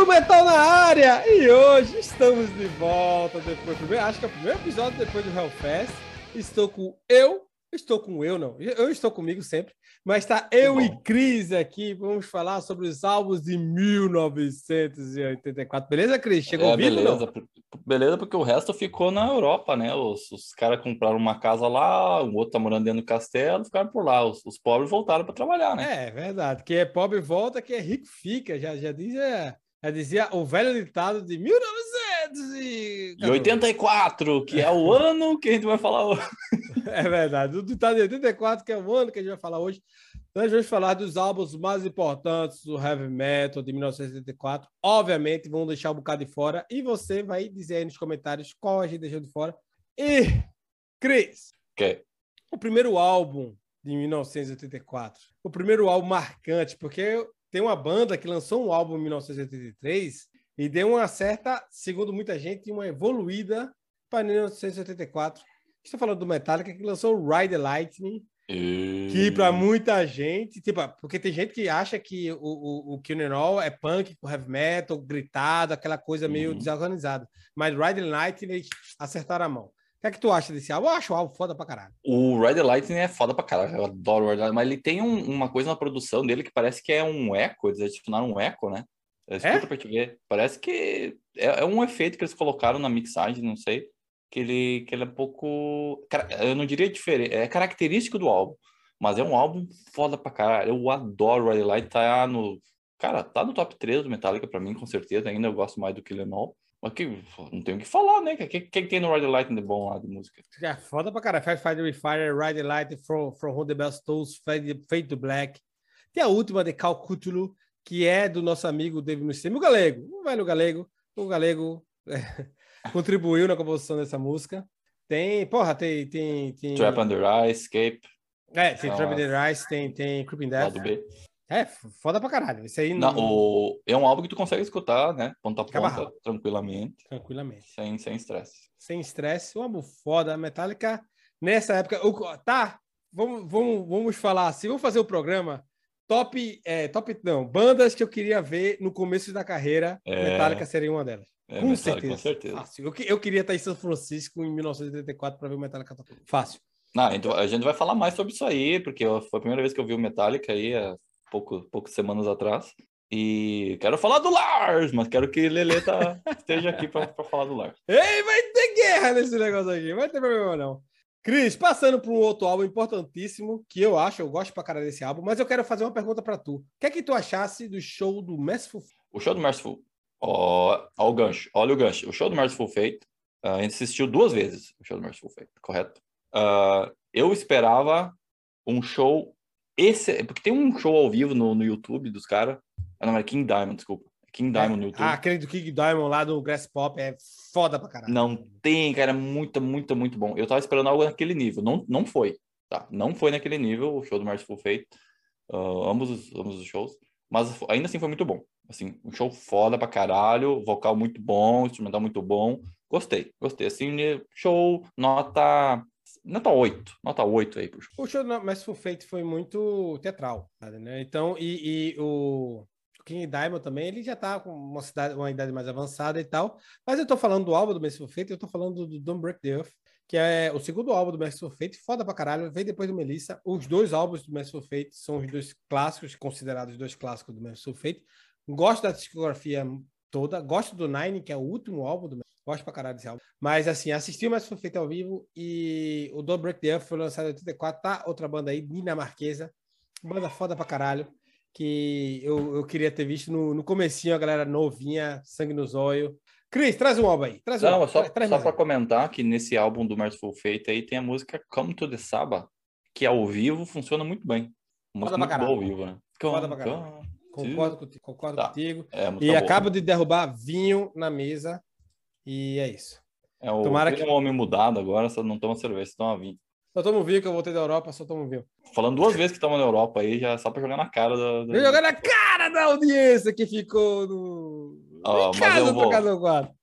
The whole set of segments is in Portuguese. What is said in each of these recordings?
do Metal na área! E hoje estamos de volta depois, primeiro, acho que é o primeiro episódio depois do Hellfest. Estou com eu, estou com eu não, eu estou comigo sempre, mas está eu e Cris aqui. Vamos falar sobre os álbuns de 1984. Beleza, Cris? Chegou é, vivo, beleza, não? beleza, porque o resto ficou na Europa, né? Os, os caras compraram uma casa lá, o outro tá morando dentro do castelo, ficaram por lá. Os, os pobres voltaram para trabalhar, né? É, verdade. Quem é pobre volta, quem é rico fica. Já, já, dizia, já dizia o velho ditado de 1984, que é o ano que a gente vai falar hoje. É verdade. O ditado de 84, que é o ano que a gente vai falar hoje. Nós vamos falar dos álbuns mais importantes do heavy metal de 1984. Obviamente, vamos deixar um bocado de fora. E você vai dizer aí nos comentários qual a gente deixou de fora. E, Cris, okay. o primeiro álbum de 1984, o primeiro álbum marcante, porque tem uma banda que lançou um álbum em 1983 e deu uma certa, segundo muita gente, uma evoluída para 1984. Estou falando do Metallica que lançou Ride the Lightning, e... que para muita gente, tipo, porque tem gente que acha que o, o, o Kill All é punk com heavy metal, gritado, aquela coisa meio uhum. desorganizada. Mas Ride the Lightning eles acertaram a mão. O que é que tu acha desse álbum? Eu acho o álbum foda pra caralho. O Ride the Lightning é foda pra caralho. Eu adoro o Ride the Lightning. Mas ele tem um, uma coisa na produção dele que parece que é um eco. Eles adicionaram um eco, né? Escuta é? pra te ver. Parece que é, é um efeito que eles colocaram na mixagem, não sei que ele, que ele é um pouco. Eu não diria diferente, é característico do álbum, mas é um álbum foda pra caralho. Eu adoro Riley Light, tá no. Cara, tá no top 3 do Metallica pra mim, com certeza. Ainda eu gosto mais do que Lenol. Mas que, não tenho o que falar, né? O que, que, tem no Ride Light de bom lá de música? É foda pra caralho. Fire Fire Fire, Ride Light, From, From Who the Best Tools, Fade, Fade to Black. Tem a última de Cal Cthulhu, que é do nosso amigo David Mustaine, o Galego. O velho Galego. O Galego. É contribuiu na composição dessa música. Tem, porra, tem. tem, tem... Trap Under Ice, Escape. É, tem Trap Under Ice, tem, tem Creeping Death. Lado B. É, foda pra caralho. Isso aí não... não o... É um álbum que tu consegue escutar, né? Ponta a ponta, tranquilamente. Tranquilamente. Sem estresse. Sem estresse. Um álbum foda. Metallica, nessa época. Tá, vamos, vamos, vamos falar assim. Vamos fazer o programa top, é, top não, bandas que eu queria ver no começo da carreira, é... Metallica seria uma delas. É, com, certeza. com certeza. Fácil. Eu, eu queria estar em São Francisco em 1984 para ver o Metallica. Fácil. Não, a gente vai falar mais sobre isso aí, porque foi a primeira vez que eu vi o Metallica aí, há pouco, poucas semanas atrás. E quero falar do Lars, mas quero que Lele tá, esteja aqui para falar do Lars. Ei, vai ter guerra nesse negócio aqui, vai ter problema não. Cris, passando para um outro álbum importantíssimo, que eu acho, eu gosto pra cara desse álbum, mas eu quero fazer uma pergunta para tu. O que é que tu achasse do show do Merciful? O show do Merciful Ó, ó o gancho, olha o gancho. O show do Merciful Fate, uh, a gente assistiu duas vezes o show do Merciful Fate, correto? Uh, eu esperava um show esse, porque tem um show ao vivo no, no YouTube dos caras. Ah, não, é King Diamond, desculpa. King Diamond é, no YouTube. Ah, aquele do King Diamond lá do Grass Pop é foda pra caralho. Não tem, cara, é muito, muito, muito bom. Eu tava esperando algo naquele nível. Não, não foi, tá? Não foi naquele nível o show do Merciful Fate. Uh, ambos, os, ambos os shows. Mas ainda assim foi muito bom. Assim, um show foda pra caralho, vocal muito bom, instrumental muito bom. Gostei, gostei. Assim, show, nota. Nota 8, nota 8 aí show. O show mas foi feito foi muito teatral, né? Então, e, e o, King Diamond também, ele já tá com uma, cidade, uma idade mais avançada e tal. Mas eu tô falando do álbum do Merciful Fate, eu tô falando do Don't Break the Earth, que é o segundo álbum do Merciful Fate, foda pra caralho, veio depois do Melissa. Os dois álbuns do Merciful Fate são os dois clássicos, considerados os dois clássicos do Merciful Fate. Gosto da discografia toda, gosto do Nine, que é o último álbum do Gosto pra caralho desse álbum. Mas, assim, assisti o mais foi feito ao vivo e o Don't Break the Earth foi lançado em 84. Tá outra banda aí, dinamarquesa. Banda foda pra caralho. Que eu, eu queria ter visto no, no comecinho, a galera novinha, sangue nos olhos. Cris, traz um álbum aí. Traz um Não, álbum. só, traz só pra comentar que nesse álbum do Merciful Fate aí tem a música Come to the Saba, que ao vivo funciona muito bem. Música muito boa ao vivo, né? Foda pra caralho. Concordo, contigo, concordo tá. contigo. É, e boa. acabo de derrubar vinho na mesa. E é isso. É o Tomara que... um homem mudado agora, só não toma cerveja, só toma vinho. Só tomo vinho que eu voltei da Europa, só tomo vinho. Falando duas vezes que tava na Europa aí, já só pra jogar na cara da. da... Jogar na cara da audiência que ficou no. Ó, mas eu vou...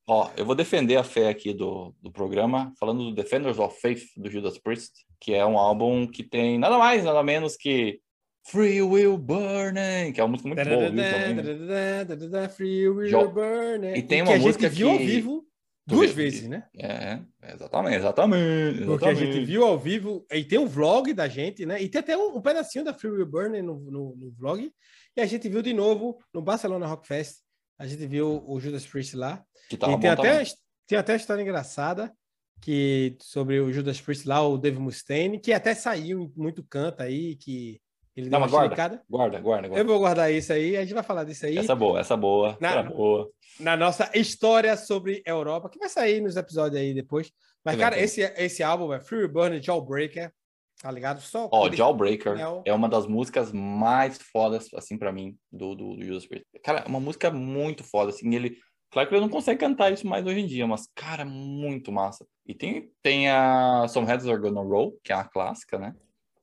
Ó, eu vou defender a fé aqui do, do programa, falando do Defenders of Faith do Judas Priest, que é um álbum que tem nada mais, nada menos que Free Will Burning, que é uma música muito boa. Também. Free Will Burning. E tem que uma a música gente viu ao que- vivo duas vezes, né? É, exatamente, exatamente. Porque a gente viu ao vivo, e tem um vlog da gente, né? E tem até um, pedacinho da Free Will Burning no, vlog. E a gente viu de novo no Barcelona Rock Fest. A gente viu o Judas Priest lá. Que tava e tem até, tem até história engraçada que sobre o Judas Priest lá, o Dave Mustaine, que até saiu muito canto aí, que ele deu Não, uma guarda. chilincada. Guarda, guarda, Eu guarda. vou guardar isso aí, a gente vai falar disso aí Essa é boa, essa é boa. Na- é boa. na nossa história sobre Europa, que vai sair nos episódios aí depois. Mas, cara, bem. esse, esse álbum é Free Burn Jawbreaker, tá ligado? Só Ó, ele- Jawbreaker é uma das músicas mais fodas, assim, pra mim, do, do, do Judas Priest. Cara, é uma música muito foda, assim, ele... Claro que ele não consegue cantar isso mais hoje em dia, mas, cara, muito massa. E tem, tem a Some Heads Are Gonna Roll, que é a clássica, né?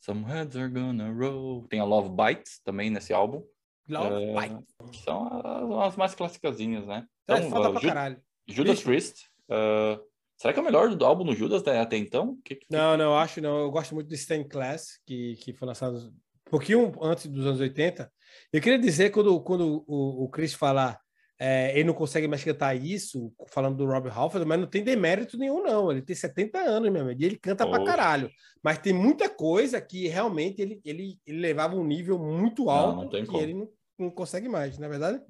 Some Heads Are Gonna Roll. Tem a Love Bites também nesse álbum. Love É, Bite. que São as, as mais clássicazinhas, né? É Então, foda uh, pra Ju- caralho. Judas Bicho. Priest. uh, será que é o melhor do álbum do Judas né, até então? Que, que- Não, não, acho não. Eu gosto muito de Stained Class, que, que foi lançado um pouquinho antes dos anos 80. Eu queria dizer, quando, quando o, o Chris falar, é, ele não consegue mais cantar isso, falando do Rob Halford, mas não tem demérito nenhum, não. Ele tem 70 anos, meu amigo, e ele canta pra Poxa. caralho. Mas tem muita coisa que realmente ele, ele, ele levava um nível muito Não, alto não que como. ele não, não consegue mais, não é verdade?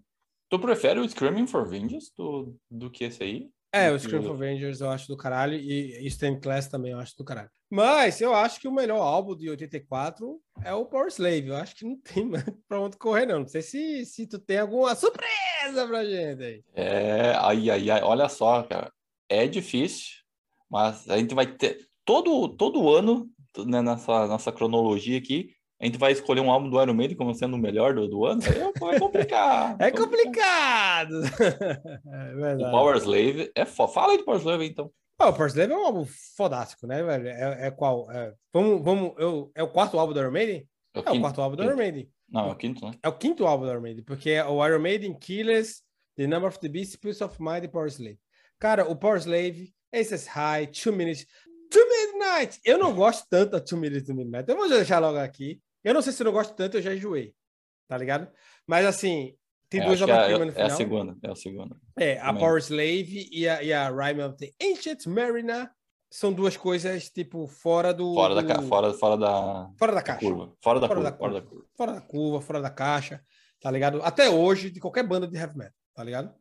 Tu prefere o Screaming for Vengeance do, do que esse aí? É, o Do Scream que for Avengers eu acho do caralho e, Stained Class também eu acho do caralho. Mas eu acho que o melhor álbum de 84 é o Power Slave. Eu acho que não tem mais pra onde correr, não. Não sei se, se tu tem alguma surpresa pra gente aí. É, ai, ai, ai, olha só, cara. É difícil, mas a gente vai ter. Todo, todo ano, né, nessa nossa cronologia aqui, a gente vai escolher um álbum do Iron Maiden como sendo o melhor do, do ano. Aí vai complicar. É complicado. é O. Power Slave é foda. Fala aí do Power Slave, então. O Power Slave é um álbum fodástico, né, velho? É, é qual? É, vamos, vamos, eu, é o quarto álbum do Iron Maiden? É o, É o quarto álbum do quinto. Iron Maiden. Não, é o quinto, né? É o quinto álbum do Iron Maiden, porque é o Iron Maiden, Killers, The Number of the Beast, Peace of Mind e Power Slave. Cara, o Power Slave, Aces High, Two Minutes, Two Midnight. Eu não gosto tanto da Two Minutes to Midnight. Eu vou deixar logo aqui. Eu não sei se eu não gosto tanto, eu já enjoei. Tá ligado? Mas assim, tem É, duas que é, obras-primas no é a final. segunda, é a segunda. É, a também. Power Slave e a, e a Rhyme of the Ancient Mariner são duas coisas, tipo, fora do. Fora da, do- fora, fora da, fora da caixa. curva. Fora da Fora curva, da fora da curva. curva. fora da curva, fora da caixa, tá ligado? Até hoje, de qualquer banda de heavy metal, tá ligado?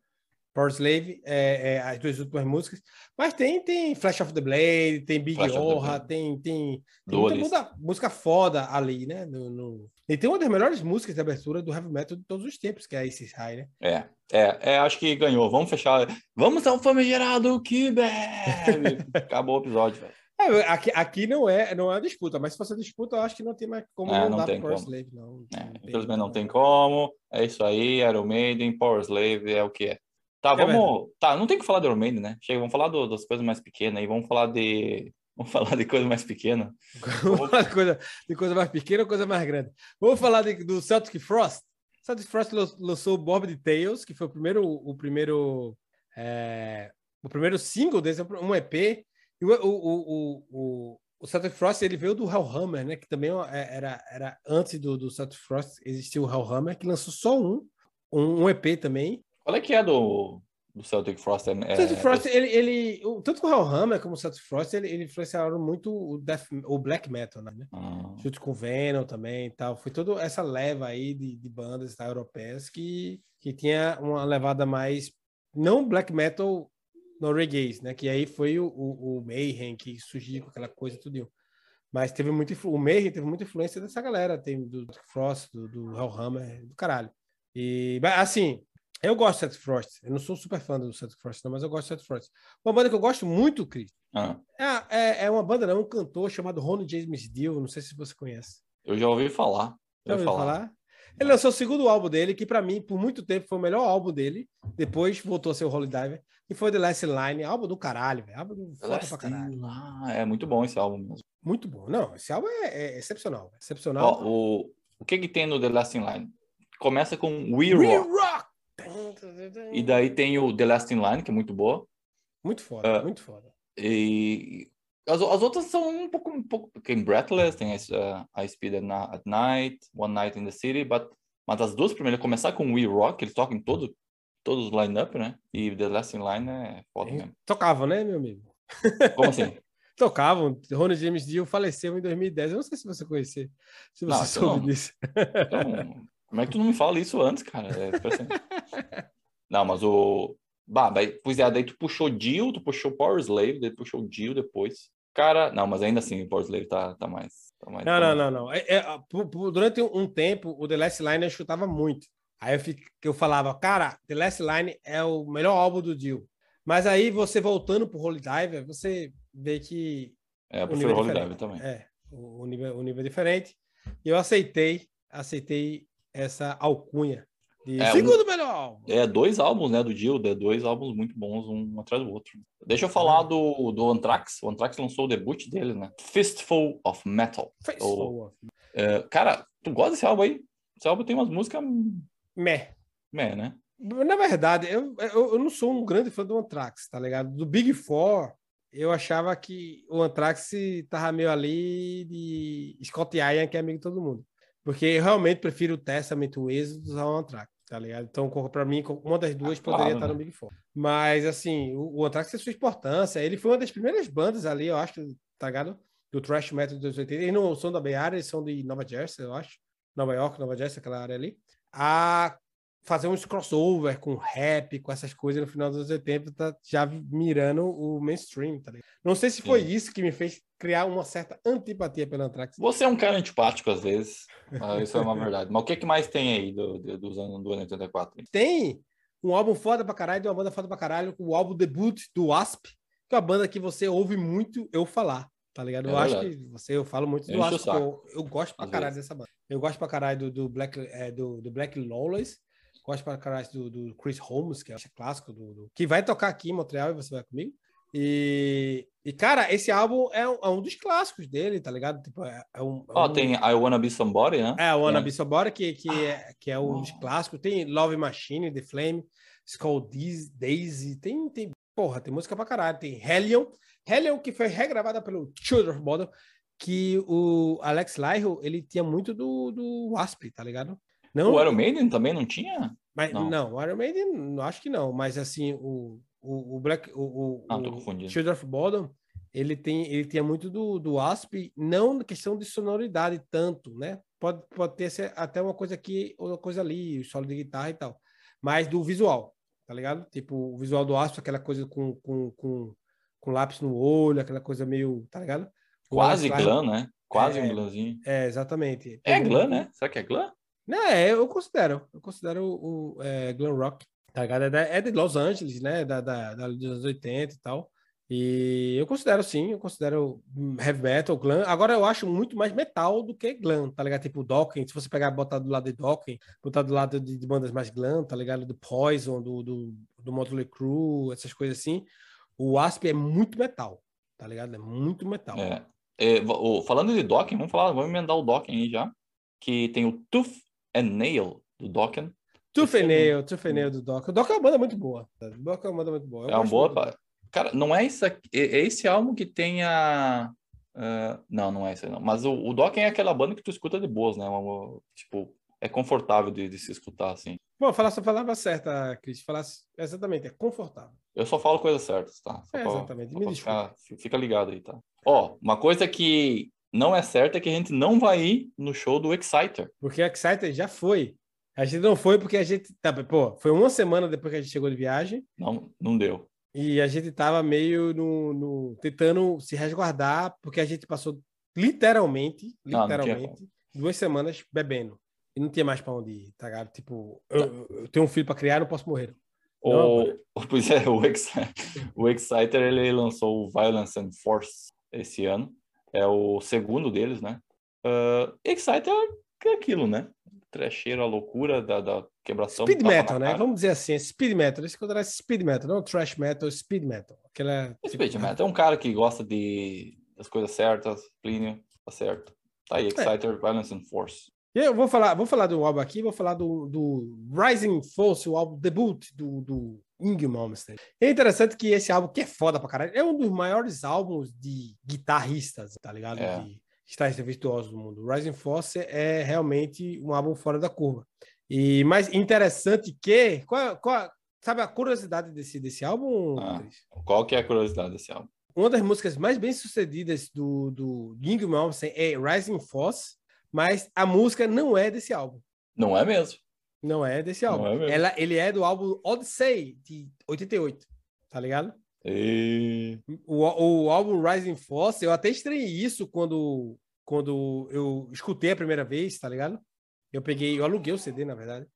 Power Slave, é, é, as duas últimas músicas. Mas tem, tem Flash of the Blade, tem Big Flash Blade. tem, tem, tem muita música, foda ali, né? No, no- E tem uma das melhores músicas de abertura do heavy metal de todos os tempos, que é Aces High, né? É, é, é, acho que ganhou. Vamos fechar. Vamos ao famigerado que bebe. Acabou o episódio, velho. É, aqui, aqui não é não é disputa, mas se fosse disputa, eu acho que não tem mais como É, não, dar Power como. Slave, não. É, Não tem infelizmente não tem como. É isso aí, Iron Maiden, Power Slave, é o que é. Tá, É vamos. tá, não tem que falar do Iron né? Chega, vamos falar do- das coisas mais pequenas aí, vamos falar de. Vamos falar de coisa mais pequena. Vamos falar de coisa, de coisa mais pequena ou coisa mais grande. Vamos falar de- do Celtic Frost. Celtic Frost lan- lançou Morbid Tales, que foi o primeiro, o primeiro, é, o primeiro single desse, um EP. E o, o, o, o, Celtic Frost ele veio do Hellhammer, né? Que também é- era, era antes do, do Celtic Frost existia o Hellhammer, que lançou só um, um, um EP também. Qual é que é do, do Celtic Frost? É, O Celtic Frost, ele, ele, o- tanto o Hellhammer como o Celtic Frost, ele, ele influenciaram muito o, death, o black metal, né? Ah, junto com o Venom também e tal. Foi toda essa leva aí de, de bandas tá, europeias que, que tinha uma levada mais, não black metal no reggae, né? Que aí foi o, o, o Mayhem que surgiu com aquela coisa tudo. Mas teve muito, o Mayhem teve muita influência dessa galera, tem do Frost, do, do Hellhammer, do caralho. E, assim, eu gosto do Celtic Frost. Eu não sou super fã do Celtic Frost, não, mas eu gosto do Celtic Frost. Uma banda que eu gosto muito, Cris, ah, é, é, é uma banda, não, um cantor chamado Ronnie James Dio, não sei se você conhece. eu já ouvi falar. Já ouvi ouviu falar? Ele lançou o segundo álbum dele, que pra mim, por muito tempo, foi o melhor álbum dele. Depois voltou a ser o Holy Diver, que foi The Last Line, álbum do caralho, velho. Álbum foda pra caralho. Ah, é muito bom esse álbum mesmo. Muito bom. Não, esse álbum é, é excepcional. Ó, Excepcional. o, o que que tem no The Last in Line? Começa com We, We Rock. Rock! E daí tem o The Last in Line, que é muito boa. Muito foda, Ah. muito foda. E As, as outras são um pouco, um pouco. Tem Breathless, tem uh, I Speed at Night, One Night in the City, but, mas as duas primeiras, começar com We Rock, eles tocam em todo, todos os line-up, né? E The Last in Line é foda mesmo. Tocavam, né, meu amigo? Como assim? Tocavam. Ronnie James Dio faleceu em 2010. Eu não sei se você conhecia, se você não, soube não. disso. Então, como é que tu não me fala isso antes, cara? É, não, mas o. Bah, daí, pois é, daí tu puxou Dio, tu puxou Power Slave, daí tu puxou Dio depois. Cara, não, mas ainda assim, o Power Slave tá, tá mais. Tá mais não, não, não, não, é, é, durante um tempo, o The Last Line eu chutava muito. Aí eu, fico, eu falava, cara, The Last Line é o melhor álbum do Dio. Mas aí você voltando pro Holy Diver, você vê que. É, eu prefiro o Holy Diver também. É, o, nível, o nível é diferente. E eu aceitei, aceitei essa alcunha de é, segundo um, melhor álbum. É, dois álbuns, né, do Dio, é dois álbuns muito bons, um atrás do outro. Deixa eu falar do, do Anthrax. O Anthrax lançou o debut dele, né? Fistful of Metal. Fistful of... É, cara, tu gosta desse álbum aí? Esse álbum tem umas músicas... Meh. Meh, né? Na verdade, eu, eu, eu não sou um grande fã do Anthrax, tá ligado? Do Big Four, eu achava que o Anthrax tava meio ali de Scott Ian, que é amigo de todo mundo. Porque eu realmente prefiro o Testament, o Êxodo, ao Anthrax, tá ligado? Então, para mim, uma das duas ah, poderia claro, estar no né? Big Four. Mas, assim, o, o Anthrax tem sua importância. Ele foi uma das primeiras bandas ali, eu acho, tá ligado? Do thrash metal dos 80. Eles não são da Bay Area, eles são de Nova Jersey, eu acho. Nova York, Nova Jersey, aquela área ali. A fazer uns crossover com rap, com essas coisas no final dos anos 80, tá já mirando o mainstream, tá ligado? Não sei se foi Sim. isso que me fez criar uma certa antipatia pela Anthrax. Você é um cara antipático às vezes, isso é uma verdade. Mas o que, que mais tem aí do, do, dos anos do ano 84? Tem um álbum foda pra caralho, de uma banda foda pra caralho, o álbum debut do Wasp, que é uma banda que você ouve muito eu falar. Tá ligado? É eu verdade. acho que você, eu falo muito do Wasp, eu, eu, gosto pra às caralho vezes. dessa banda. Eu gosto pra caralho do, do Black, é, do, do Black Lawless, Gosto para caralho do, do, Chris Holmes, que é clássico, do, do, que vai tocar aqui em Montreal e você vai comigo. E, e cara, esse álbum é um, é um dos clássicos dele, tá ligado? Tipo, é, é um, oh, um... tem I Wanna Be Somebody, né? É, I Wanna. Be Somebody, que, que, ah. é, que é um dos clássicos. Tem Love Machine, The Flame, Skull Daisy, tem, tem, porra, tem música pra caralho. Tem Hellion, Hellion que foi regravada pelo Children of Bodom, que o Alex Lyro, ele tinha muito do, do Wasp, tá ligado? Não, o Iron Maiden também não tinha? Mas, não. não, o Iron Maiden, acho que não. Mas assim, o, o, o Black, o, o, ah, o Shield of Bottom, ele tem, ele tinha muito do, do Asp, não na questão de sonoridade tanto, né? Pode, pode ter até uma coisa aqui, outra coisa ali, o solo de guitarra e tal. Mas do visual, tá ligado? Tipo, o visual do Asp, aquela coisa com, com, com, com lápis no olho, aquela coisa meio, tá ligado? Quase glam, né? Quase é, um glamzinho. É, exatamente. É glam, né? Será que é glam? Não, é, eu considero. Eu considero o, o é, glam rock. Tá ligado? É, é de Los Angeles, né? Da, da, da, dos anos 80 e tal. E eu considero sim, eu considero heavy metal, glam. Agora eu acho muito mais metal do que glam, tá ligado? Tipo Dokken, se você pegar botar do lado de Dokken, botar do lado de, de, bandas mais glam, tá ligado? Do Poison, do, do, do Motley Crue, essas coisas assim. O Asp é muito metal, tá ligado? É muito metal. É. É, falando de Dokken, vamos falar, vamos emendar o Dokken aí já, que tem o Tooth and Nail, do Dokken. Nail, Tooth and Nail do Dokken. O Dokken é uma banda muito boa. O Dokken é uma banda muito boa. Eu é uma boa. Cara, não é, isso aqui, é, é esse álbum que tem a. Uh, não, não é esse não. Mas o, o Dokken é aquela banda que tu escuta de boas, né? Uma, tipo, é confortável de, de, se escutar, assim. Bom, falar a palavra certa, Cris. Falasse exatamente, é confortável. Eu só falo coisas certas, tá? Só é, pra, exatamente. Me ficar, fica ligado aí, tá? Ó, uma coisa que não é certa é que a gente não vai ir no show do Exciter. Porque o Exciter já foi. A gente não foi porque a gente. Tá, pô, foi uma semana depois que a gente chegou de viagem. Não, não deu. E a gente tava meio no, no tentando se resguardar, porque a gente passou literalmente, literalmente, não, não duas semanas bebendo. E não tinha mais para onde ir, tá ligado? Tipo, eu, eu, tenho um filho para criar, não posso morrer. O, não, pois é, o, Exciter, o Exciter ele lançou o Violence and Force esse ano. É o segundo deles, né? Uh, Exciter é aquilo, né? trecheiro, a loucura da, da quebração. Speed metal, né? Vamos dizer assim, speed metal. Esse considera speed metal, não trash metal, speed metal. Aquela, tipo... Speed metal é um cara que gosta de das coisas certas, Plínio, tá certo. Tá aí, é. Exciter, é. Violence and Force. Eu vou falar, vou falar do álbum aqui, vou falar do, do Rising Force, o álbum debut do, do Ing Malmsteen. É interessante que esse álbum, que é foda pra caralho, é um dos maiores álbuns de guitarristas, tá ligado? É. De guitarristas virtuosos do mundo. Rising Force é realmente um álbum fora da curva. E mais interessante que. Qual, qual, sabe a curiosidade desse, desse álbum, Ah. Qual que é a curiosidade desse álbum? Uma das músicas mais bem sucedidas do, do Ing Malmsteen é Rising Force, mas a música não é desse álbum. Não é mesmo? Não é desse álbum. é. Ela, ele é do álbum Odyssey, de 88. Tá ligado? E... O, o álbum Rising Force, eu até estranhei isso quando, quando eu escutei a primeira vez, tá ligado? Eu peguei, eu aluguei o CD, na verdade.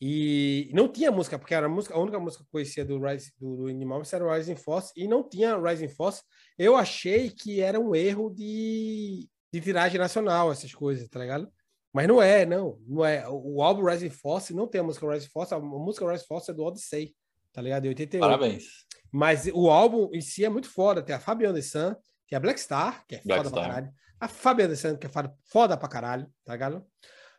E não tinha música, porque era a, música, a única música que eu conhecia do, Rise, do, do Mamas era o Rising Force, e não tinha Rising Force. Eu achei que era um erro de, de tiragem nacional, essas coisas, tá ligado? Mas não é, não. não é. O, álbum Rising Force não tem a música Rising Force, a música Rising Force é do Odyssey, tá ligado? De 88. Parabéns. Mas o álbum em si é muito foda. Tem a Fabiana de Sun, tem a Black Star, que é Black foda pra Star. caralho. A Fabiana de Sun, que é foda, pra caralho, tá ligado?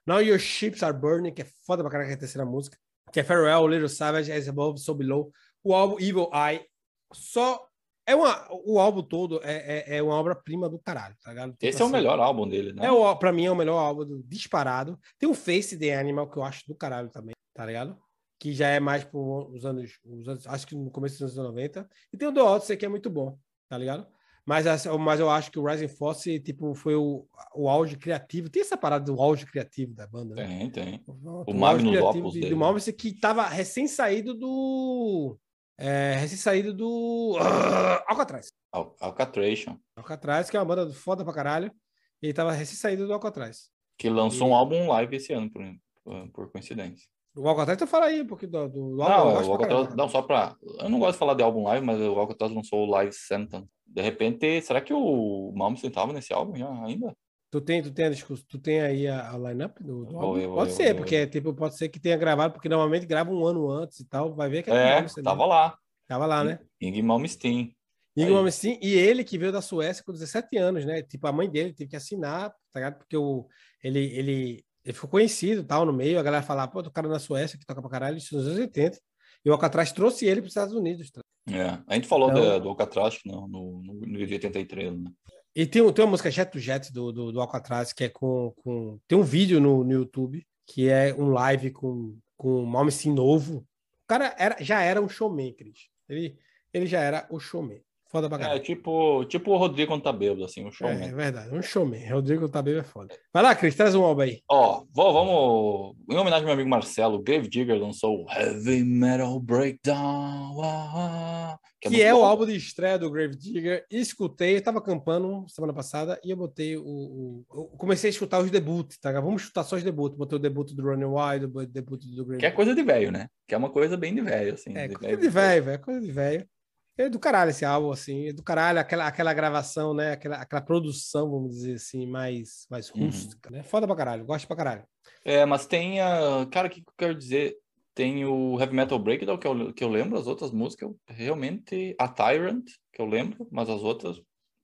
Now Your Ships Are Burning, que é foda pra caralho, que é a terceira música. Que é Farewell, Little Savage, As Above, So Below. O álbum Evil Eye. Só. É uma, o álbum todo é, é, é uma obra-prima do caralho, tá ligado? Tipo Esse é o assim, melhor álbum dele, né? É o, pra mim é o melhor álbum do, disparado. Tem o Face the Animal, que eu acho do caralho também, tá ligado? Que já é mais por os anos, os anos- acho que no começo dos anos 90. E tem o do Odyssey, que é muito bom, tá ligado? Mas, mas eu acho que o Rising Force, tipo, foi o, o auge criativo. Tem essa parada do auge criativo da banda, né? Tem, tem. O, O magnus opus de- dele. do que tava recém-saído do... É, recém-saído do... ah, Alcatraz. Al- Alcatration, Alcatraz, que é uma banda foda pra caralho. E ele tava recém-saído do Alcatraz. que lançou E- um álbum live esse ano, por- por coincidência. O Alcatraz, tu fala aí um pouquinho do, do, álbum. eu Não, Alcatraz, não, só pra. Eu não gosto de falar de álbum live, mas o Alcatraz lançou o Live Sentence. De repente, será que o Malmsteen tava nesse álbum já ainda? Tu tem, tu tem, tu tem aí a, a line-up do, do álbum? vou pode ver, ser, ver, porque tipo, pode ser que tenha gravado, porque normalmente grava um ano antes e tal. Vai ver que É, Malmsteen, né? tava lá. Tava lá, né? Ing Malmsteen. Aí. Malmsteen, e ele que veio da Suécia com 17 anos, né? Tipo, a mãe dele teve que assinar, tá ligado? Porque o, ele, ele, ele ficou conhecido tal no meio, a galera falava, pô, o cara na Suécia que toca pra caralho, isso nos anos 80. E o Alcatraz trouxe ele para os Estados Unidos. tá? É. A gente falou Então- da- do Alcatraz não, no, no, no vídeo de 83, né? E tem, um- tem uma música Jet to Jet do, do, do Alcatraz, que é com, com. Tem um vídeo no, no YouTube, que é um live com, com o Malmsteen novo. O cara era, já era um showman, Cris. Ele, ele já era o showman. Foda pra É, caralho. tipo, tipo o Rodrigo quando tá bêbado, assim, o É, showman. é verdade, um showman. Rodrigo Tabebe é foda. Vai lá, Cris, traz um álbum aí. Ó, vou- vamos. Em homenagem ao meu amigo Marcelo, Grave Digger lançou o Heavy Metal Breakdown. ah, ah, Que, muito é o álbum de estreia do Grave Digger. Escutei, eu tava acampando semana passada e eu botei o. o- comecei a escutar os debuts, tá? Vamos escutar só os debuts. Botei o debut do Running Wild, o debut do Grave Que é coisa de velho, né? Que é uma coisa bem de velho, assim. É, de coisa de velho, velho, coisa de velho. É do caralho esse álbum, assim, é do caralho, aquela, aquela gravação, né, aquela, aquela produção, vamos dizer assim, mais, mais Uhum. rústica, né? Foda pra caralho, gosto pra caralho. É, mas tem a. Cara, o que eu quero dizer? Tem o Heavy Metal Breakdown, que eu, que eu lembro, as outras músicas, eu realmente. A Tyrant, que eu lembro, mas as outras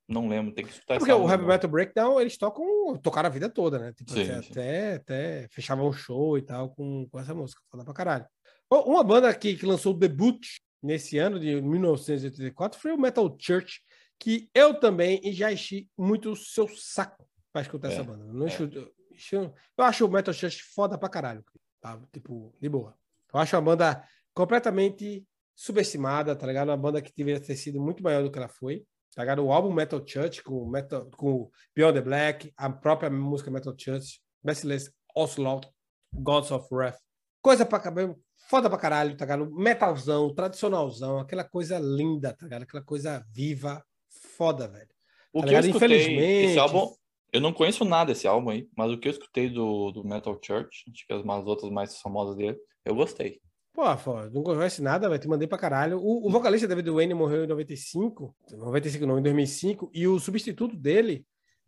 não lembro, tem que escutar É porque o Heavy. Metal Breakdown, eles tocam, tocaram a vida toda, né? Tipo, Sim, até, sim. até, até fechavam um show e tal com, com essa música, foda pra caralho. Uma banda que, que lançou o debut nesse ano de 1984 foi o Metal Church, que eu também já enchi muito o seu saco pra escutar É, essa banda. Eu Não é. enchi- enchi- eu acho o Metal Church foda pra caralho, tá? Tipo, de boa. Eu acho uma banda completamente subestimada, tá ligado? Uma banda que deveria ter sido muito maior do que ela foi. Tá ligado? O álbum Metal Church com, Metal, com Beyond the Black, a própria música Metal Church, Merciless Onslaught, Gods of Wrath. Coisa pra cabelo, foda pra caralho, tá ligado? Metalzão, tradicionalzão, aquela coisa linda, tá ligado? Aquela coisa viva, foda, velho. O tá que eu escutei, Infelizmente. esse álbum, eu não conheço nada desse álbum aí, mas o que eu escutei do, do Metal Church, acho que as outras mais famosas dele, eu gostei. Pô, foda, não conhece nada, velho. Te mandei pra caralho. O, o vocalista David Wayne morreu em 95, 95 não, em 2005, e o substituto dele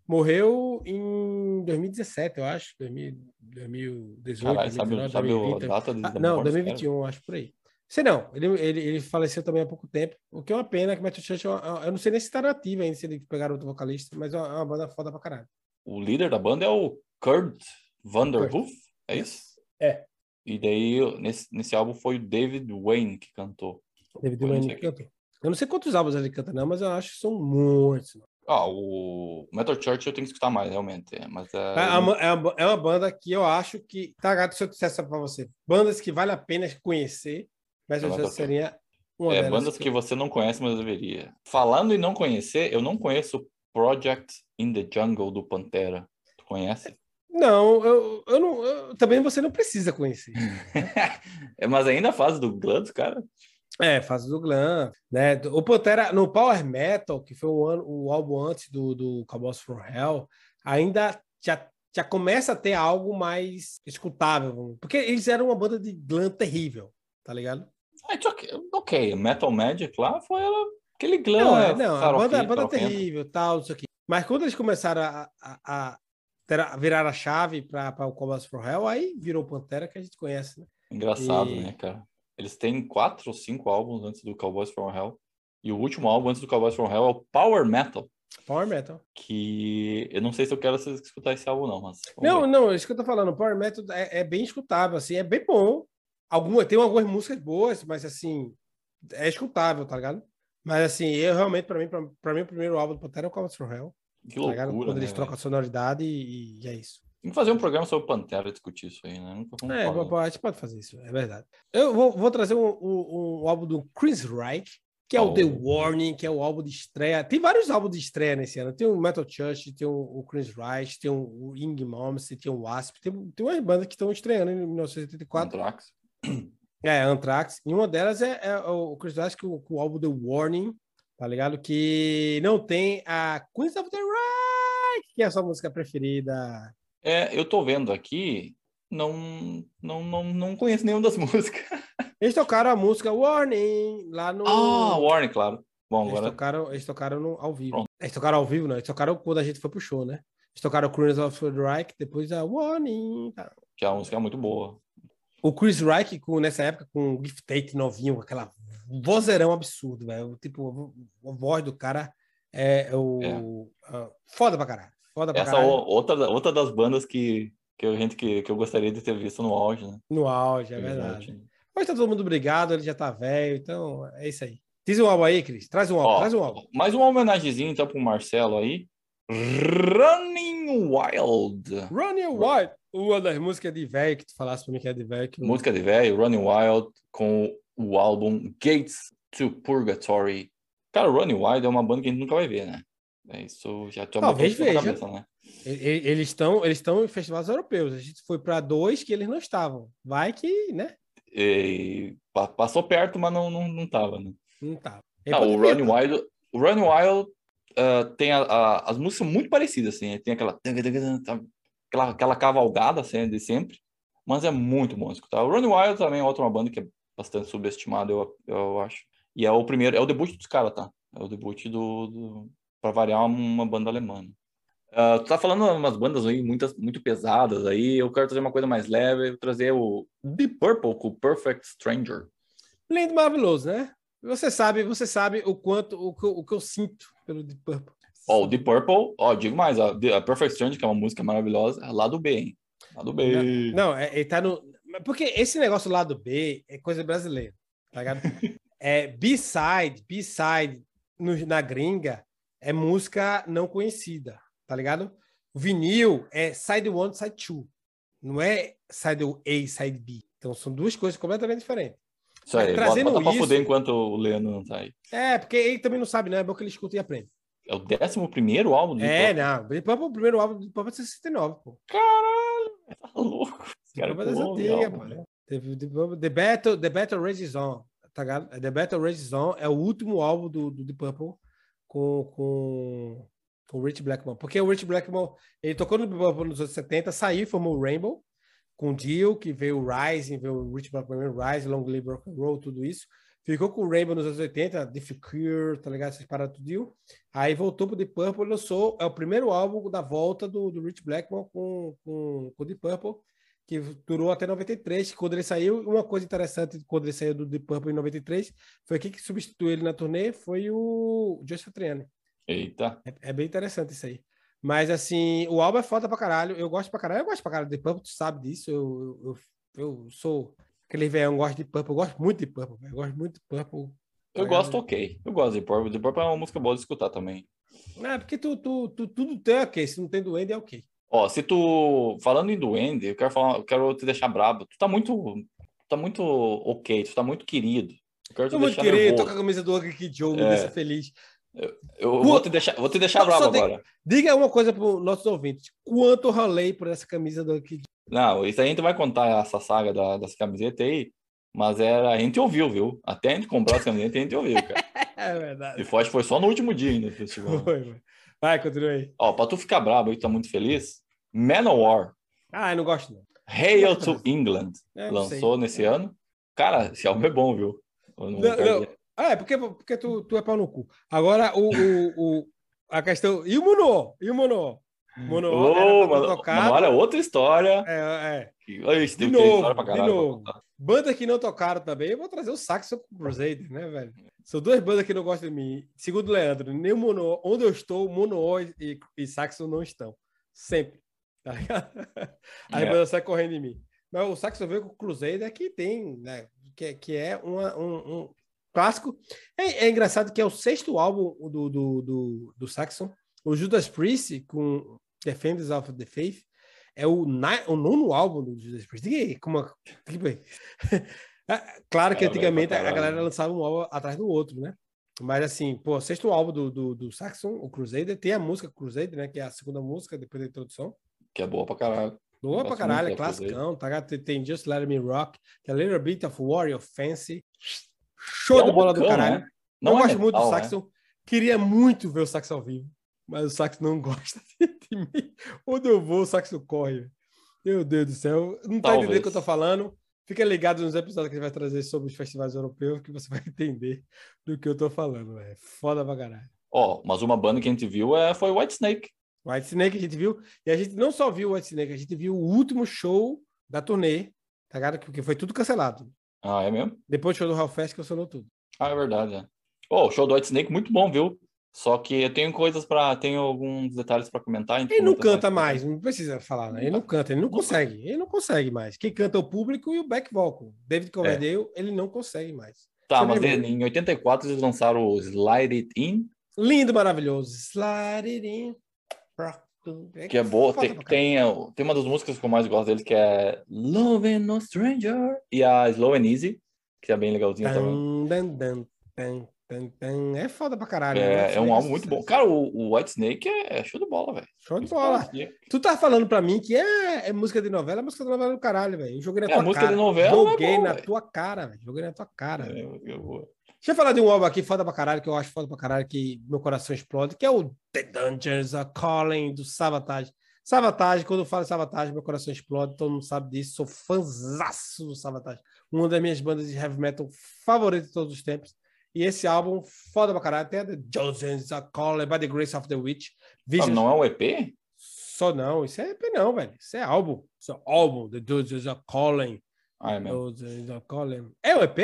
morreu em 2017, eu acho. 2000, 2018, Caralho, sabe, 2019, sabe a 2020. data de, Ah, não, morte, 2021, acho por aí. Sei não, ele, ele, ele faleceu também há pouco tempo, o que é uma pena que o Metal Church, eu, eu não sei nem se tá nativa ainda, se ele pegaram outro vocalista, mas é uma, é uma banda foda pra caralho. O líder da banda é o Kurt Vanderhoof, é isso? É. E daí, nesse, nesse álbum, foi o David Wayne que cantou. David Wayne que cantou. Eu não sei quantos álbuns ele canta, não, mas eu acho que são muitos. Ah, o Metal Church eu tenho que escutar mais, realmente. É, mas é... É, uma, é, uma, é uma banda que eu acho que. Tá, gato, se eu dissesse pra você. Bandas que vale a pena conhecer, mas eu já seria uma é, bandas que... que você não conhece, mas deveria. Falando em não conhecer, eu não conheço Project in the Jungle do Pantera. Tu conhece? Não, eu, eu não. Eu, também você não precisa conhecer. é, mas ainda faz do Glad, cara. É, fase do glam, né? O Pantera, no Power Metal, que foi o, ano, o álbum antes do, do Cowboys from Hell, ainda já, já começa a ter algo mais escutável, porque eles eram uma banda de glam terrível, tá ligado? É, ok, Metal Magic lá foi aquele glam. Não, é, não a banda, a banda terrível, tal, isso aqui. Mas quando eles começaram a, a, a, a virar a chave para o Cowboys from Hell, aí virou Pantera que a gente conhece, né? Engraçado, e... né, cara? Eles têm quatro ou cinco álbuns antes do Cowboys from Hell. E o último álbum antes do Cowboys from Hell é o Power Metal. Power Metal. Que eu não sei se eu quero escutar esse álbum, não. Mas não, ver. não, isso que eu tô falando. Power Metal é, é, bem escutável, assim, é bem bom. Alguma, tem algumas músicas boas, mas assim, é escutável, tá ligado? Mas assim, eu realmente, pra mim, pra, pra mim, o primeiro álbum do Pantera é o Cowboys from Hell. Que tá loucura, Quando né, eles trocam a sonoridade e, e é isso. Tem que fazer um programa sobre Pantera discutir isso aí, né? é, a gente pode fazer isso, é verdade. Eu vou, vou trazer um, um, um, álbum do Chris Reich, que é oh. o The Warning, que é o álbum de estreia. Tem vários álbuns de estreia nesse ano. Tem o Metal Church, tem o, o Chris Reich, tem o, o Ing Momsey, tem o Wasp. Tem, tem umas bandas que estão estreando em 1984. Anthrax. É, Anthrax. E uma delas é, é o Chris Reich, com o álbum The Warning, tá ligado? Que não tem a Queens of the Reich, que é a sua música preferida. É, eu tô vendo aqui, não, não, não, não conheço nenhuma das músicas. Eles tocaram a música Warning lá no. Ah, Warning, claro. Bom, eles agora. Tocaram, eles tocaram no, ao vivo. Pronto. Eles tocaram ao vivo, não. Eles tocaram quando a gente foi pro show, né? Eles tocaram Chris of the Reich, depois a Warning. Tá. Que é uma música muito boa. O Chris Reich, com, nessa época, com o Gift Tate novinho, com aquela vozeirão absurdo, velho. Tipo, a voz do cara é, é o. É. Uh, foda pra caralho. Foda pra Essa caralho. outra, outra das bandas que, que, a gente, que, que eu gostaria de ter visto no auge, né? No auge, é verdade. Mas tá todo mundo obrigado, ele já tá velho, então é isso aí. Diz um álbum aí, Cris. Traz um álbum, Ó, traz um álbum. Mais uma homenagemzinha então pro Marcelo aí. Running Wild. Running Wild. Uma das músicas de velho que tu falasse pra mim que é de velho. Que... Música de velho, Running Wild, com o álbum Gates to Purgatory. Cara, Running Wild é uma banda que a gente nunca vai ver, né? É, isso já te Talvez veja. Cabeça, né? Eles estão eles estão em festivais europeus. A gente foi para dois que eles não estavam. Vai que, né? E, passou perto, mas não não, não tava, né? Não tava. Não, o Running Wild, o Running Wild uh, tem a, a, as músicas muito parecidas, assim. Tem aquela aquela, aquela cavalgada assim, de sempre, mas é muito bom escutar. O Running Wild também é outra banda que é bastante subestimada, eu, eu acho. E é o primeiro, é o debut dos caras, tá? É o debut do, do para variar, uma banda alemã. Uh, tu tá falando umas bandas aí muitas, muito pesadas aí, eu quero trazer uma coisa mais leve, trazer o Deep Purple com o Perfect Stranger. Lindo, maravilhoso, né? Você sabe, você sabe o quanto, o que, o que eu sinto pelo Deep Purple. Ó, oh, o Deep Purple, ó, oh, digo mais, ó, a Perfect Stranger, que é uma música maravilhosa, é lá do B, hein? Lá do B. Não, não é, ele tá no... Porque esse negócio lá do B é coisa brasileira, tá ligado? é B-side, B-side na gringa é música não conhecida, tá ligado? O vinil é side one, side two. Não é side A, side B. Então são duas coisas completamente diferentes. Isso aí, trazendo bota, bota isso... pra fuder enquanto o Leandro não tá aí. É, porque ele também não sabe, né? É bom que ele escuta e aprende. É o décimo primeiro álbum do É, não. Deep Purple, o primeiro álbum do Purple é 69, pô. Caralho, tá louco. Esse cara é antiga, pô. Né? The Battle, The Battle Rages On, tá ligado? The Battle Rages On é o último álbum do, do Deep Purple com, com, com o Rich Blackmore. Porque o Rich Blackmore, ele tocou no nos anos 70, saiu, formou o Rainbow, com o Dio, que veio o Rising, veio o Rich Blackmore, Rise, Long Live Rock and Roll, tudo isso. Ficou com o Rainbow nos anos 80, The Cure, tá ligado? Essas paradas tudo. Dio. Aí voltou pro The Purple lançou, é o primeiro álbum da volta do, do Rich Blackmore com, com, com o The Purple que durou até 93, quando ele saiu. Uma coisa interessante quando ele saiu do Deep Purple em 93 foi que que substituiu ele na turnê foi o Joe Satriani. Eita. É, é, bem interessante isso aí. Mas, assim, o álbum é foda pra caralho. Eu gosto pra caralho. Eu gosto pra caralho de Purple, tu sabe disso. Eu, eu, eu, eu sou aquele velho, eu gosto de Purple. Eu gosto muito de Purple, Eu gosto muito de Purple. Eu tá gosto ok. Eu gosto de Purple. The Purple é uma música boa de escutar também. É, porque tu, tu, tu, tudo tem ok. Se não tem duende, é ok. Ó, se tu. Falando em duende, eu quero, falar, eu quero te deixar brabo. Tu tá muito. Tá muito ok, tu tá muito querido. Eu quero te tô muito querido, tô com a camisa do Ugly Joe, me deixa feliz. Eu, eu vou te deixar, vou te deixar não, bravo agora. Diga uma coisa para os nossos ouvintes. Quanto eu ralei por essa camisa do Ugly Não, isso aí a gente vai contar essa saga da, dessa camiseta aí. Mas era, a gente ouviu, viu? Até a gente comprar essa camiseta, a gente ouviu, cara. é verdade. E foi, foi só no último dia ainda do festival. Foi, Vai, continua aí. Ó, pra tu ficar bravo e tá muito feliz, Manowar. Ah, eu não gosto não. Hail to England. É, lançou sei. nesse ano. Cara, esse álbum é bom, viu? Não, não, ah, é, porque, porque tu, tu é pau no cu. Agora, o, o, o a questão. E o Monô? E o Monô? Mono oh, mano, outra história. É, é. Isso, de novo, de novo. Banda que não tocaram também, eu vou trazer o Saxon Crusader, né, velho? São duas bandas que não gostam de mim. Segundo o Leandro, nem o Mono, onde eu estou, Mono e, e Saxon não estão. Sempre. Tá ligado? As é. saem correndo em mim. Mas o Saxon veio com o Crusader que tem, né? Que, que é uma, um, um clássico. É, é, engraçado que é o sexto álbum do, do, do, do Saxon. O Judas Priest, com Defenders of the Faith, é o, o nono álbum do Judas Priest. Diga aí, como. claro que antigamente a galera lançava um álbum atrás do outro, né? Mas assim, pô, sexto álbum do, do, do Saxon, o Crusader, tem a música Crusader, né? Que é a segunda música depois da introdução. Que é boa pra caralho. Boa pra caralho, é classicão, tá? Tem Just Let Me Rock, a Little Bit of Warrior Fancy. Show é de bola do caralho. Né? Não eu é gosto muito do? Saxon. Né? Queria muito ver o Saxon ao vivo, mas o Saxon não gosta de mim. Onde eu vou, o Saxon corre. Meu Deus do céu. Não tá entendendo o que eu tô falando? Fica ligado nos episódios que gente vai trazer sobre os festivais europeus, que você vai entender do que eu tô falando. É foda pra caralho. Ó, oh, mas uma banda que a gente viu é, foi White Snake. White Snake a gente viu. E a gente não só viu o White Snake, a gente viu o último show da turnê, tá ligado? Porque foi tudo cancelado. Ah, é mesmo? Depois do show do Hellfest cancelou tudo. Ah, é verdade, é. Oh, o show do White Snake muito bom, viu? Só que eu tenho coisas para, tenho alguns detalhes para comentar. Ele não canta mais, mais, não precisa falar, né? Ele não canta, ele não consegue, ele não consegue mais. Quem canta é o público e o back vocal. David Coverdale, é. ele não consegue mais. Tá, Você mas ele, em 84 eles lançaram o Slide It In. Lindo, maravilhoso. Slide It In. É que é boa. Tem, tem, tem, uma das músicas que eu mais gosto deles que é Loving No Stranger e a Slow and Easy, que é bem legalzinha também. Dan, dan, dan, é foda pra caralho. É, né? é um álbum muito bom. Cara, o, o White Snake é, show de bola, velho. Show de bola. Tu tá falando pra mim que é, é música de novela, é música de novela do caralho, velho. Eu joguei na é, tua música cara. De novela joguei é bom, na véio. tua cara, velho. Joguei na tua cara. É, eu, eu Deixa eu falar de um álbum aqui foda pra caralho, que eu acho foda pra caralho, que meu coração explode, que é o The Dungeons Are Calling do Savatage. Savatage, quando eu falo Savatage, meu coração explode, todo mundo sabe disso. Sou fãzaço do Savatage. Uma das minhas bandas de heavy metal favoritas de todos os tempos. E esse álbum, foda pra caralho, tem a The Dungeons Are Calling by the Grace of the Witch. Visions... Não é um EP? Só não, isso é EP não, velho. Isso é álbum. Isso é álbum, The Dungeons Are Calling. Ah, é mesmo. Are calling. É um EP?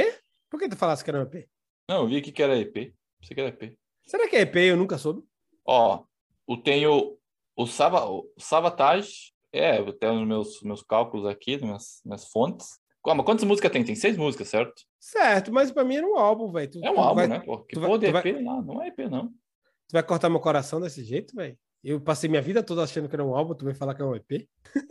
Por que tu falasse que era um EP? Não, eu vi aqui que era EP. Pensei que era EP. Será que é EP? Eu nunca soube. Ó, eu tenho o, Sava, o Savatage. É, eu tenho os meus, meus cálculos aqui, minhas, minhas fontes. Como, quantas músicas tem? Tem seis músicas, certo? Certo, mas pra mim era um álbum, velho. É um álbum, vai, né, pô? Que porra de EP, vai... não, não é EP, não. Tu vai cortar meu coração desse jeito, velho? Eu passei minha vida toda achando que era um álbum, tu vai falar que é um EP?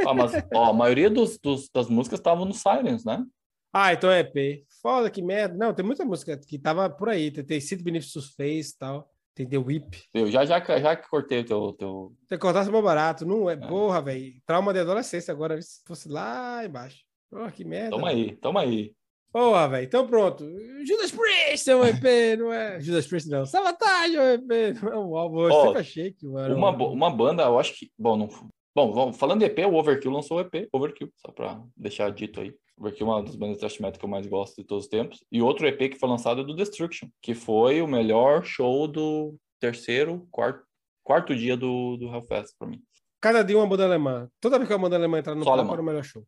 Ah, mas ó, a maioria dos, dos das músicas estavam no Silence, né? Ah, então é EP. Foda, que merda. Não, tem muita música que tava por aí. Tem, tem Sid Benefits Face e tal. Tem The Whip. Eu já, já, já que cortei o teu, teu. Tem que cortar mais barato. Não é, é. porra, velho. Trauma de adolescência agora, se fosse lá embaixo. Porra, que merda. Toma aí, toma aí. Porra, velho. Então pronto. Judas Priest é um EP, não é? Judas Priest não. Sabotage é um EP, não é um álbum. Eu oh, sempre achei que era uma, uma banda, eu acho que. Bom, não. Bom, falando de EP, o Overkill lançou o EP, Overkill, só pra deixar dito aí. Overkill é uma das bandas de thrash metal que eu mais gosto de todos os tempos. E outro EP que foi lançado é do Destruction, que foi o melhor show do terceiro, quarto, quarto dia do, do Hellfest pra mim. Cada dia uma banda alemã. Toda vez que uma banda alemã entrar no palco era o melhor show.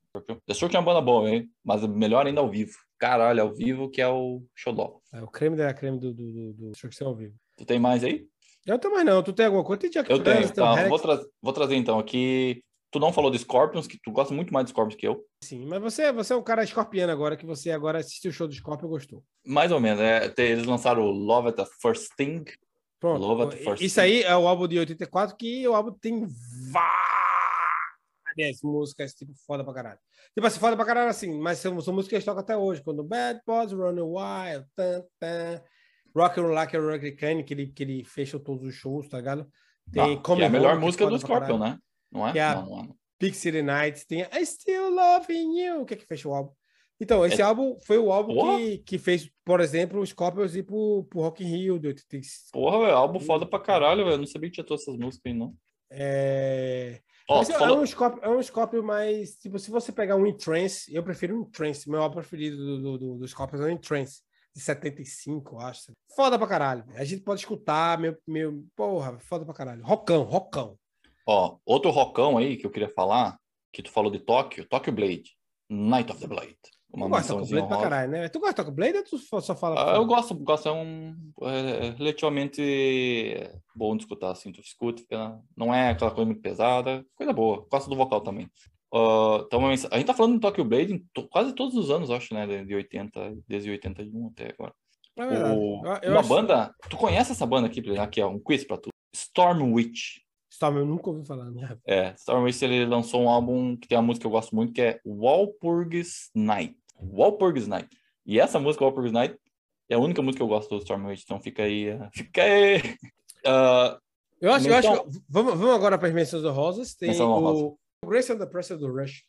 Destruction é uma banda boa, hein? Mas melhor ainda ao vivo. Caralho, ao vivo que é o show É o creme da creme do, do, do, do Destruction ao vivo. Tu tem mais aí? Eu também não. Tu tem alguma coisa? Tem Eu tenho, tem o tá? Rex. Vou, tra vou trazer então aqui. Tu não falou de Scorpions, que tu gosta muito mais de Scorpions que eu. Sim, mas você, você é um cara escorpiano agora, que você agora assistiu o show do Scorpion e gostou. Mais ou menos. É, eles lançaram o Love at the First Thing. Pronto. Love at First Isso Sight. aí é o álbum de 84, que o álbum tem várias músicas, tipo, foda pra caralho. Tipo assim, foda pra caralho assim, mas são, são músicas que eles tocam até hoje. Quando Bad Boys Run Wild, tan, tan, Rock and Like a Rock Can, que ele, que ele fecha todos os shows, tá ligado? Tem Ah, que Come é a melhor que música do Scorpion, né? Não é? Que é a- Não, não é. não. City Nights, tem I Still Loving You, que é que fecha o álbum. Então, esse É- álbum foi o álbum Porra. que, que fez, por exemplo, os Scorpions ir pro, pro Rock in Rio de 85. Porra, velho, álbum foda pra caralho, velho. Eu Não sabia que tinha todas essas músicas aí, não. É... Ó, Mas é, é um Scorpio, é um Scorpio mais. Tipo, se você pegar um Entrance, eu prefiro um Entrance. Meu álbum preferido do, do, do, do Scorpions é um Entrance. De 75, eu acho. Foda pra caralho. A gente pode escutar, meu, meu. Porra, foda pra caralho. Rockão, rockão. Ó, outro rockão aí que eu queria falar, que tu falou de Tóquio, Tóquio Blade, Night of the Blade. Uma Tu gosta de Blade pra caralho, né? Tu gosta de Toca Blade ou tu só fala. Ah, eu gosto, gosto, é um é, relativamente bom de escutar, assim, tu escuta, não é aquela coisa muito pesada, coisa boa, gosto do vocal também. Ah, então, a gente tá falando do Tokyo Blade em to- quase todos os anos, acho, né, de- de 80, desde 81 até agora. É verdade. O- Eu- eu uma acho- banda, tu conhece essa banda aqui, aqui, ó, um quiz pra tu. Storm Witch. Storm, eu nunca ouvi falar, né? É, Storm Witch, ele lançou um álbum que tem uma música que eu gosto muito, que é Walpurgis Night. Walpurgis Night. E essa música, Walpurgis Night, é a única música que eu gosto do Storm Witch, então fica aí, eh, fica aí. Ah, Eu acho, eu acho. Vamos, vamos agora para as menções honrosas. Tem Menção honrosa. Grace the Pressure do Rush,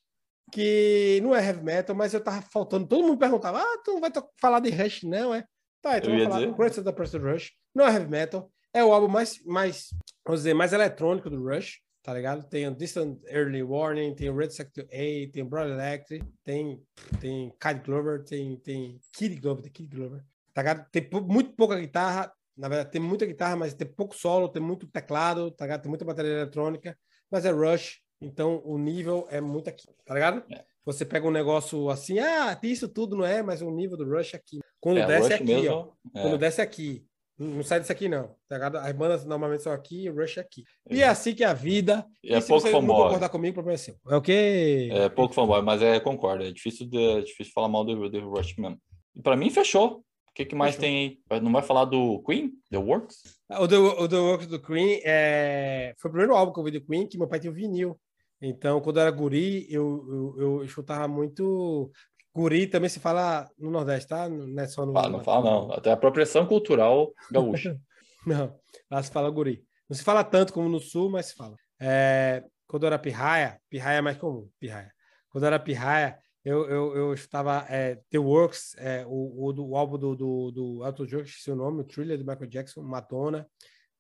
que não é heavy metal, mas eu tava faltando. Todo mundo perguntava: ah, tu não vai falar de Rush, não, é? Tá, então Eu vou falar dizer. Grace Pressure do Rush. Não é heavy metal, é o álbum mais, mais, vamos dizer, mais eletrônico do Rush, tá ligado? Tem o Distant Early Warning, tem o Red Sector A, tem o Broad Electric, tem, tem Kid Glover, tem, tem Kid Glover, tem Kid Glover, tá ligado? Tem muito pouca guitarra, na verdade, tem muita guitarra, mas tem pouco solo, tem muito teclado, tá ligado? Tem muita bateria eletrônica, mas é Rush, então o nível é muito aqui, tá ligado? É. Você pega um negócio assim, ah, tem isso tudo, não é? Mas o nível do Rush é aqui. Quando é, desce aqui, mesmo, ó. é. Quando desce aqui. Não não sai disso aqui, não. Tá ligado? As bandas normalmente são aqui e o Rush é aqui. E é assim que é a vida. E é se pouco você não fanboy. concordar comigo, o problema é seu. É o quê? É pouco fanboy, mas é, concordo, é difícil, de, é difícil falar mal do, do Rush mesmo. E pra mim, fechou. O que, que mais Fechou. tem aí? Não vai falar do Queen? The Works? O The, o The Works do Queen é... foi o primeiro álbum que eu vi do Queen, que meu pai tinha o vinil. Então, quando eu era guri, eu, eu, eu escutava muito. Guri também se fala no Nordeste, tá? Não é só no. Ah, não fala não. Até a apropriação cultural gaúcha. Não, lá se fala guri. Não se fala tanto como no sul, mas se fala. É, quando eu era pirraia, pirraia é mais comum, pirraia. Quando eu era pirraia, eu, eu, eu escutava é, The Works, é, o, o, do- o álbum do, do, do Elton John, seu nome, o Thriller do Michael Jackson, Madonna.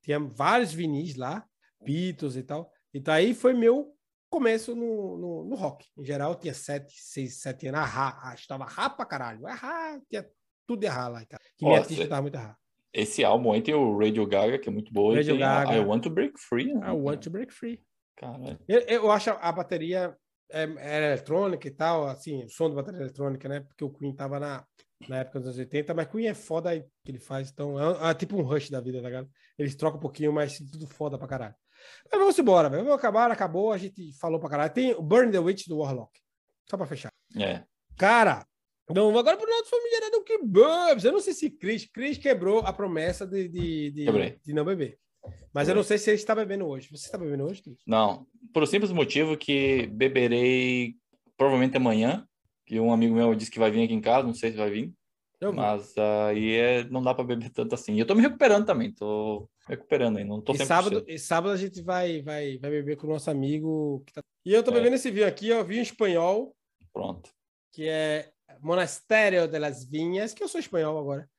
Tinha vários vinis lá, Beatles e tal. Então aí foi meu começo no, no, no rock. Em geral, eu tinha sete, seis, sete anos. Ah, ah, estava rá pra caralho. Ah, tinha tudo errado lá. Que minha cê- estava muito errado. Esse álbum aí tem o Radio Gaga, que é muito boa. Radio Gaga. I Want to Break Free. Né? I want to break free. Caralho. Eu, eu acho a bateria é, era eletrônica e tal, assim, o som da bateria eletrônica, né? Porque o Queen tava na, na época dos anos 80, mas Queen é foda aí que ele faz, então é, é tipo um rush da vida, tá ligado? Eles trocam um pouquinho, mas tudo foda pra caralho. Mas vamos embora, velho. Vamos acabar, acabou, a gente falou pra caralho. Tem o Burn the Witch do Warlock, só pra fechar. É. Cara, não, agora pro nosso familiar que Bubs. Eu não sei se Chris, Chris quebrou a promessa de, de, de, de não beber. Mas eu não sei se ele está bebendo hoje. Você está bebendo hoje, Cris? Não, por o simples motivo que beberei provavelmente amanhã, que um amigo meu disse que vai vir aqui em casa, não sei se vai vir, Eu mas aí é, não dá pra beber tanto assim. Eu tô me recuperando também, tô recuperando aí, não tô E 100%. sábado, e sábado a gente vai, vai, vai beber com o nosso amigo. tá- E eu tô É. bebendo esse vinho aqui, ó, vinho espanhol, Pronto. que é Monastério de las Vinhas, que eu sou espanhol agora.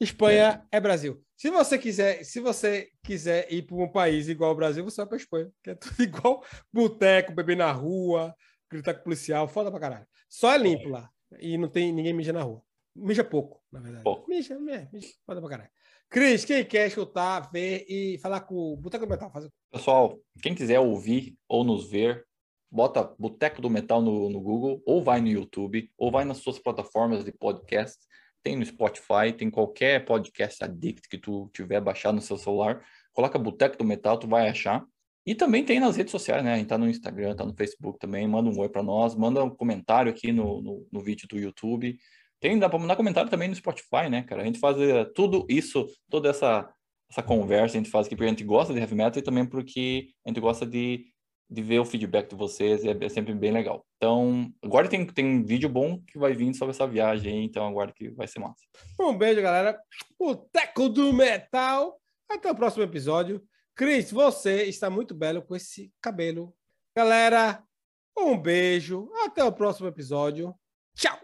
Espanha é, Brasil. Se você quiser, se você quiser ir para um país igual ao Brasil, você vai para Espanha, que é tudo igual boteco, beber na rua, gritar com o policial, foda pra caralho. Só é limpo lá e não tem ninguém mija na rua. Mija pouco, na verdade. Pouco. Mija, mija, mija, foda pra caralho. Cris, quem quer escutar, ver e falar com o Boteco do Metal, Pessoal, quem quiser ouvir ou nos ver, bota Boteco do Metal no, no Google, ou vai no YouTube, ou vai nas suas plataformas de podcast. Tem no Spotify, tem qualquer podcast addict que tu tiver baixado no seu celular. coloca Boteco do Metal, tu vai achar. E também tem nas redes sociais, né? A gente tá no Instagram, tá no Facebook também. Manda um oi para nós, manda um comentário aqui no, no, no vídeo do YouTube. Tem, dá para mandar comentário também no Spotify, né, cara? A gente faz eh, tudo isso, toda essa, essa conversa, a gente faz aqui porque a gente gosta de heavy metal e também porque a gente gosta de, de ver o feedback de vocês, é, é sempre bem legal. Então, agora tem, tem vídeo bom que vai vir sobre essa viagem então agora que vai ser massa. Um beijo, galera. O Teco do Metal. Até o próximo episódio. Cris, você está muito belo com esse cabelo. Galera, um beijo. Até o próximo episódio. Tchau!